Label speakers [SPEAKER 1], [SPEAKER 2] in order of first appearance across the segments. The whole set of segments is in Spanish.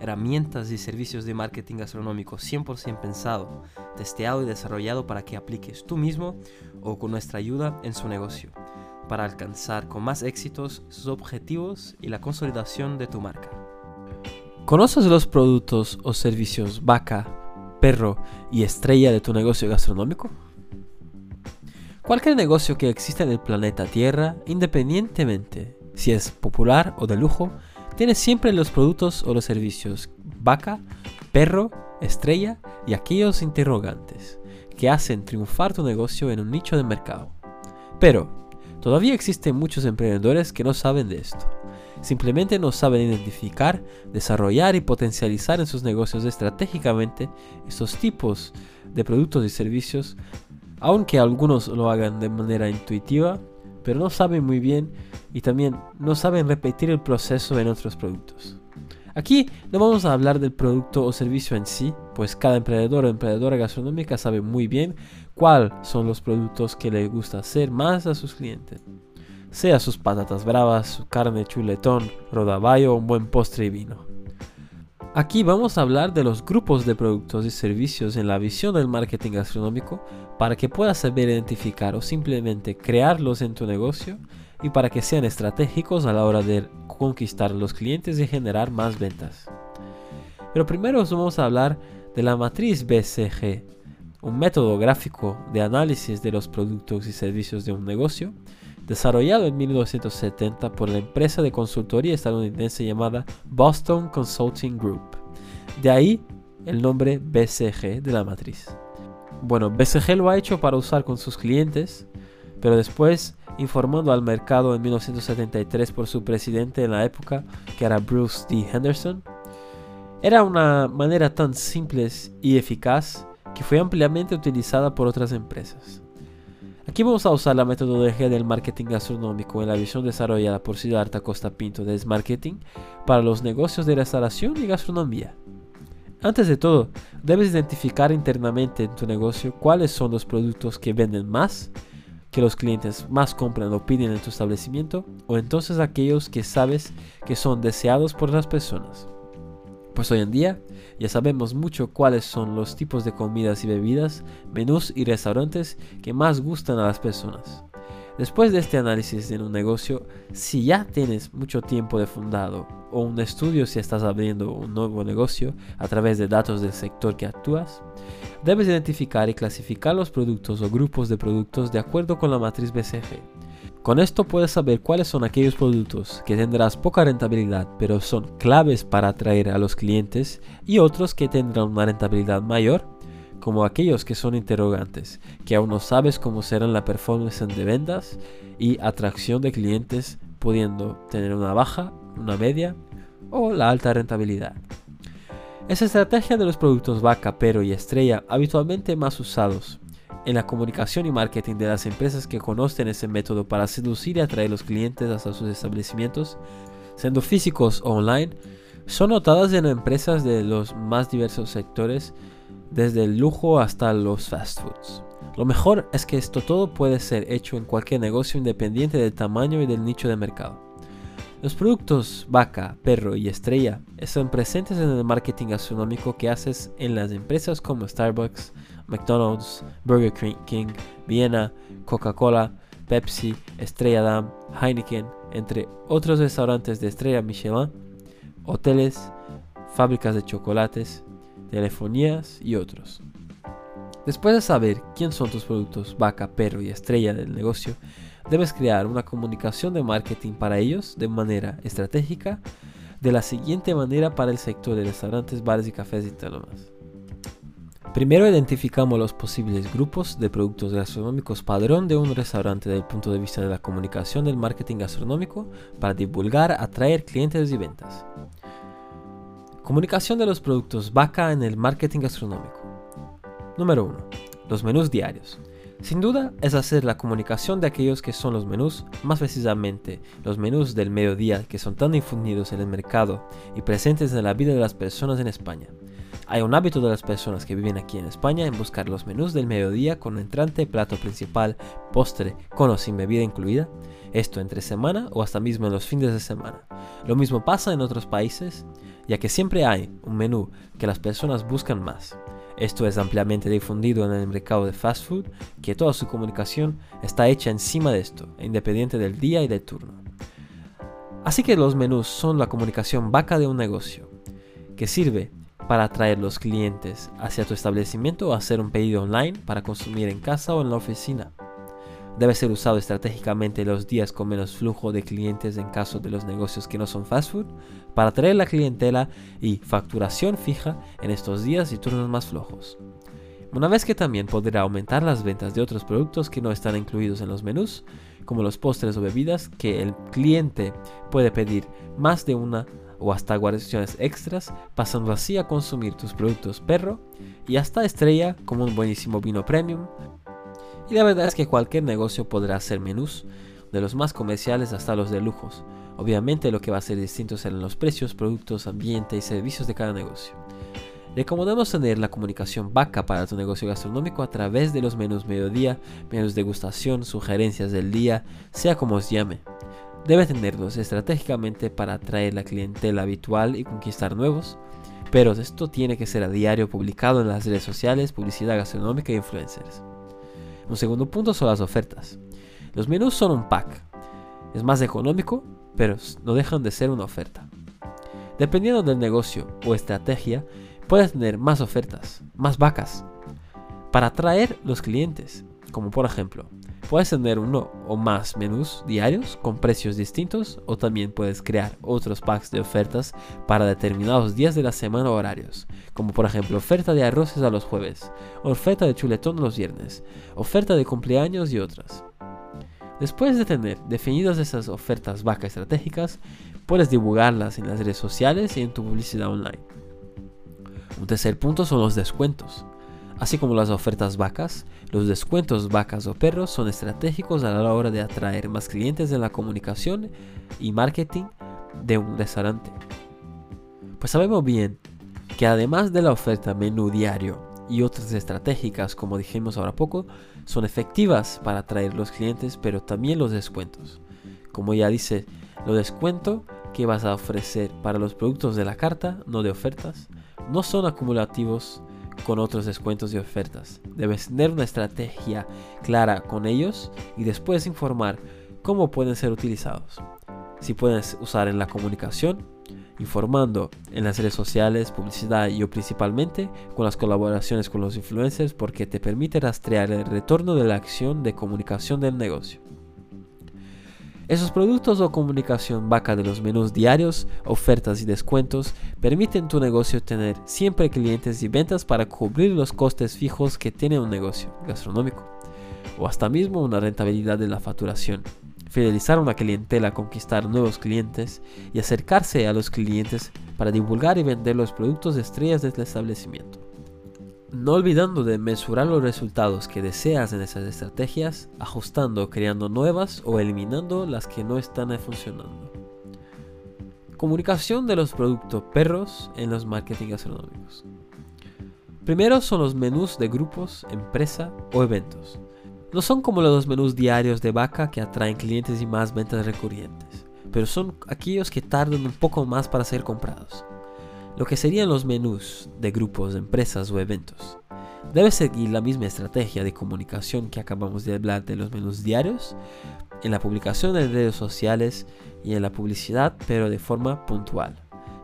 [SPEAKER 1] herramientas y servicios de marketing gastronómico 100% pensado, testeado y desarrollado para que apliques tú mismo o con nuestra ayuda en su negocio, para alcanzar con más éxitos sus objetivos y la consolidación de tu marca. ¿Conoces los productos o servicios vaca, perro y estrella de tu negocio gastronómico? Cualquier negocio que exista en el planeta Tierra, independientemente si es popular o de lujo, tiene siempre los productos o los servicios vaca, perro, estrella y aquellos interrogantes que hacen triunfar tu negocio en un nicho de mercado. Pero, todavía existen muchos emprendedores que no saben de esto. Simplemente no saben identificar, desarrollar y potencializar en sus negocios estratégicamente estos tipos de productos y servicios, aunque algunos lo hagan de manera intuitiva pero no saben muy bien y también no saben repetir el proceso en otros productos. Aquí no vamos a hablar del producto o servicio en sí, pues cada emprendedor o emprendedora gastronómica sabe muy bien cuáles son los productos que le gusta hacer más a sus clientes. Sea sus patatas bravas, su carne chuletón, rodaballo un buen postre y vino. Aquí vamos a hablar de los grupos de productos y servicios en la visión del marketing gastronómico para que puedas saber identificar o simplemente crearlos en tu negocio y para que sean estratégicos a la hora de conquistar los clientes y generar más ventas. Pero primero vamos a hablar de la matriz BCG, un método gráfico de análisis de los productos y servicios de un negocio desarrollado en 1970 por la empresa de consultoría estadounidense llamada Boston Consulting Group. De ahí el nombre BCG de la matriz. Bueno, BCG lo ha hecho para usar con sus clientes, pero después, informando al mercado en 1973 por su presidente en la época, que era Bruce D. Henderson, era una manera tan simple y eficaz que fue ampliamente utilizada por otras empresas. Aquí vamos a usar la metodología del marketing gastronómico en la visión desarrollada por Siddhartha Costa Pinto de Marketing para los negocios de restauración y gastronomía. Antes de todo, debes identificar internamente en tu negocio cuáles son los productos que venden más, que los clientes más compran o piden en tu establecimiento, o entonces aquellos que sabes que son deseados por las personas. Pues hoy en día ya sabemos mucho cuáles son los tipos de comidas y bebidas, menús y restaurantes que más gustan a las personas. Después de este análisis en un negocio, si ya tienes mucho tiempo de fundado o un estudio si estás abriendo un nuevo negocio a través de datos del sector que actúas, debes identificar y clasificar los productos o grupos de productos de acuerdo con la matriz BCG con esto puedes saber cuáles son aquellos productos que tendrás poca rentabilidad pero son claves para atraer a los clientes y otros que tendrán una rentabilidad mayor, como aquellos que son interrogantes, que aún no sabes cómo serán la performance de ventas y atracción de clientes pudiendo tener una baja, una media o la alta rentabilidad. Esa estrategia de los productos vaca, pero y estrella habitualmente más usados en la comunicación y marketing de las empresas que conocen ese método para seducir y atraer los clientes hasta sus establecimientos, siendo físicos o online, son notadas en empresas de los más diversos sectores, desde el lujo hasta los fast foods. Lo mejor es que esto todo puede ser hecho en cualquier negocio independiente del tamaño y del nicho de mercado. Los productos vaca, perro y estrella están presentes en el marketing gastronómico que haces en las empresas como Starbucks, McDonald's, Burger King, Viena, Coca-Cola, Pepsi, Estrella Damm, Heineken, entre otros restaurantes de estrella Michelin, hoteles, fábricas de chocolates, telefonías y otros. Después de saber quién son tus productos vaca, perro y estrella del negocio, debes crear una comunicación de marketing para ellos de manera estratégica de la siguiente manera para el sector de restaurantes, bares y cafés y Primero identificamos los posibles grupos de productos gastronómicos padrón de un restaurante desde el punto de vista de la comunicación del marketing gastronómico para divulgar, atraer clientes y ventas. Comunicación de los productos vaca en el marketing gastronómico. Número 1. Los menús diarios. Sin duda es hacer la comunicación de aquellos que son los menús, más precisamente los menús del mediodía que son tan difundidos en el mercado y presentes en la vida de las personas en España. Hay un hábito de las personas que viven aquí en España en buscar los menús del mediodía con entrante, plato principal, postre, con o sin bebida incluida, esto entre semana o hasta mismo en los fines de semana. Lo mismo pasa en otros países, ya que siempre hay un menú que las personas buscan más. Esto es ampliamente difundido en el mercado de fast food, que toda su comunicación está hecha encima de esto, independiente del día y del turno. Así que los menús son la comunicación vaca de un negocio, que sirve para atraer los clientes hacia tu establecimiento o hacer un pedido online para consumir en casa o en la oficina. Debe ser usado estratégicamente los días con menos flujo de clientes en caso de los negocios que no son fast food para atraer la clientela y facturación fija en estos días y turnos más flojos. Una vez que también podrá aumentar las ventas de otros productos que no están incluidos en los menús, como los postres o bebidas que el cliente puede pedir más de una o hasta guarniciones extras, pasando así a consumir tus productos perro y hasta estrella como un buenísimo vino premium, y la verdad es que cualquier negocio podrá hacer menús, de los más comerciales hasta los de lujos. Obviamente lo que va a ser distinto serán los precios, productos, ambiente y servicios de cada negocio. Recomendamos tener la comunicación vaca para tu negocio gastronómico a través de los menús mediodía, menús degustación, sugerencias del día, sea como os llame. Debe tenerlos estratégicamente para atraer la clientela habitual y conquistar nuevos, pero esto tiene que ser a diario publicado en las redes sociales, publicidad gastronómica e influencers. Un segundo punto son las ofertas. Los menús son un pack. Es más económico, pero no dejan de ser una oferta. Dependiendo del negocio o estrategia, puedes tener más ofertas, más vacas, para atraer los clientes, como por ejemplo Puedes tener uno o más menús diarios con precios distintos o también puedes crear otros packs de ofertas para determinados días de la semana o horarios, como por ejemplo oferta de arroces a los jueves, oferta de chuletón los viernes, oferta de cumpleaños y otras. Después de tener definidas esas ofertas vaca estratégicas, puedes divulgarlas en las redes sociales y en tu publicidad online. Un tercer punto son los descuentos. Así como las ofertas vacas, los descuentos vacas o perros son estratégicos a la hora de atraer más clientes en la comunicación y marketing de un restaurante. Pues sabemos bien que además de la oferta menú diario y otras estratégicas, como dijimos ahora poco, son efectivas para atraer los clientes, pero también los descuentos. Como ya dice, lo descuento que vas a ofrecer para los productos de la carta, no de ofertas, no son acumulativos con otros descuentos y ofertas. Debes tener una estrategia clara con ellos y después informar cómo pueden ser utilizados. Si puedes usar en la comunicación, informando en las redes sociales, publicidad y principalmente con las colaboraciones con los influencers porque te permite rastrear el retorno de la acción de comunicación del negocio. Esos productos o comunicación vaca de los menús diarios, ofertas y descuentos permiten tu negocio tener siempre clientes y ventas para cubrir los costes fijos que tiene un negocio gastronómico, o hasta mismo una rentabilidad de la facturación. Fidelizar una clientela, conquistar nuevos clientes y acercarse a los clientes para divulgar y vender los productos estrellas del establecimiento no olvidando de mesurar los resultados que deseas en esas estrategias, ajustando, creando nuevas o eliminando las que no están funcionando. Comunicación de los productos perros en los marketing gastronómicos. Primero son los menús de grupos, empresa o eventos. No son como los menús diarios de vaca que atraen clientes y más ventas recurrentes, pero son aquellos que tardan un poco más para ser comprados lo que serían los menús de grupos, empresas o eventos. Debe seguir la misma estrategia de comunicación que acabamos de hablar de los menús diarios, en la publicación en redes sociales y en la publicidad, pero de forma puntual,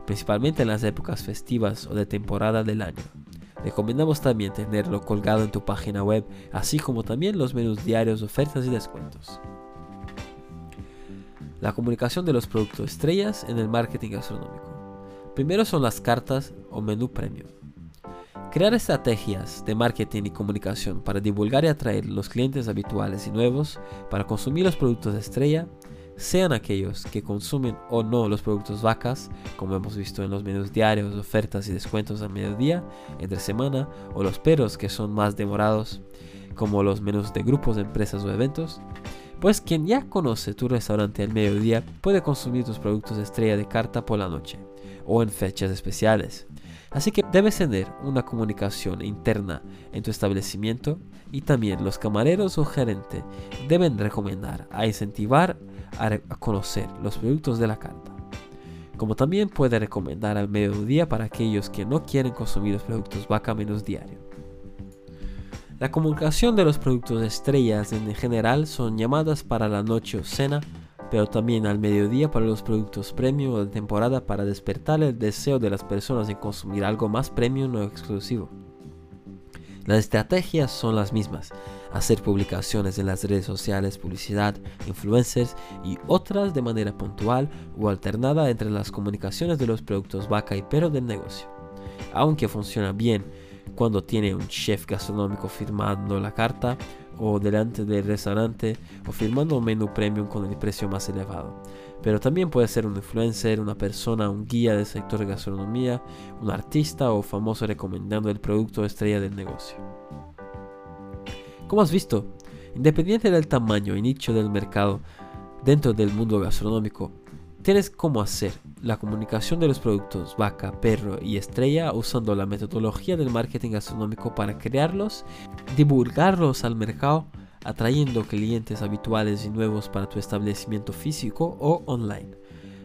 [SPEAKER 1] principalmente en las épocas festivas o de temporada del año. Recomendamos también tenerlo colgado en tu página web, así como también los menús diarios, ofertas y descuentos. La comunicación de los productos estrellas en el marketing gastronómico. Primero son las cartas o menú premium. Crear estrategias de marketing y comunicación para divulgar y atraer los clientes habituales y nuevos para consumir los productos de estrella sean aquellos que consumen o no los productos vacas, como hemos visto en los menús diarios, ofertas y descuentos al mediodía, entre semana, o los perros que son más demorados, como los menús de grupos de empresas o eventos, pues quien ya conoce tu restaurante al mediodía puede consumir tus productos estrella de carta por la noche o en fechas especiales. Así que debes tener una comunicación interna en tu establecimiento y también los camareros o gerente deben recomendar a incentivar a, conocer los productos de la carta. Como también puede recomendar al mediodía para aquellos que no quieren consumir los productos vaca menos diario. La comunicación de los productos estrellas en general son llamadas para la noche o cena, pero también al mediodía para los productos premium o de temporada para despertar el deseo de las personas de consumir algo más premium o exclusivo. Las estrategias son las mismas, hacer publicaciones en las redes sociales, publicidad, influencers y otras de manera puntual o alternada entre las comunicaciones de los productos vaca y perro del negocio. Aunque funciona bien cuando tiene un chef gastronómico firmando la carta o delante del restaurante o firmando un menú premium con el precio más elevado. Pero también puede ser un influencer, una persona, un guía del sector de gastronomía, un artista o famoso recomendando el producto estrella del negocio. Como has visto, independiente del tamaño y nicho del mercado dentro del mundo gastronómico, tienes cómo hacer la comunicación de los productos vaca, perro y estrella usando la metodología del marketing gastronómico para crearlos, divulgarlos al mercado, atrayendo clientes habituales y nuevos para tu establecimiento físico o online.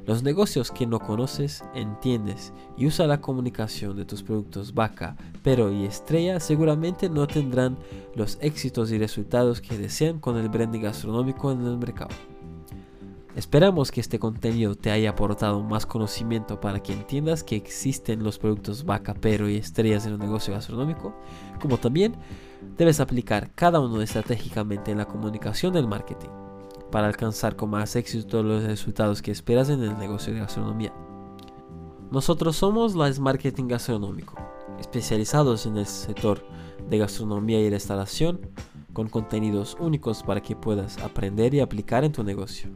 [SPEAKER 1] Los negocios que no conoces, entiendes y usa la comunicación de tus productos vaca, perro y estrella seguramente no tendrán los éxitos y resultados que desean con el branding gastronómico en el mercado. Esperamos que este contenido te haya aportado más conocimiento para que entiendas que existen los productos vaca, pero y estrellas en un negocio gastronómico, como también debes aplicar cada uno estratégicamente en la comunicación del marketing para alcanzar con más éxito los resultados que esperas en el negocio de gastronomía. Nosotros somos las Marketing Gastronómico, especializados en el sector de gastronomía y restauración, con contenidos únicos para que puedas aprender y aplicar en tu negocio.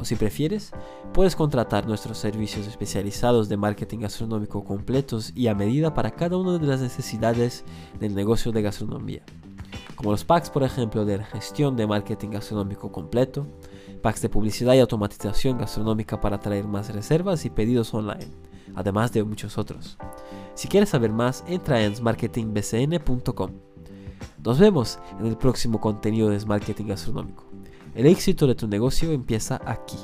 [SPEAKER 1] O si prefieres, puedes contratar nuestros servicios especializados de marketing gastronómico completos y a medida para cada una de las necesidades del negocio de gastronomía. Como los packs, por ejemplo, de gestión de marketing gastronómico completo, packs de publicidad y automatización gastronómica para traer más reservas y pedidos online, además de muchos otros. Si quieres saber más, entra en marketingbcn.com. Nos vemos en el próximo contenido de Marketing Gastronómico. El éxito de tu negocio empieza aquí.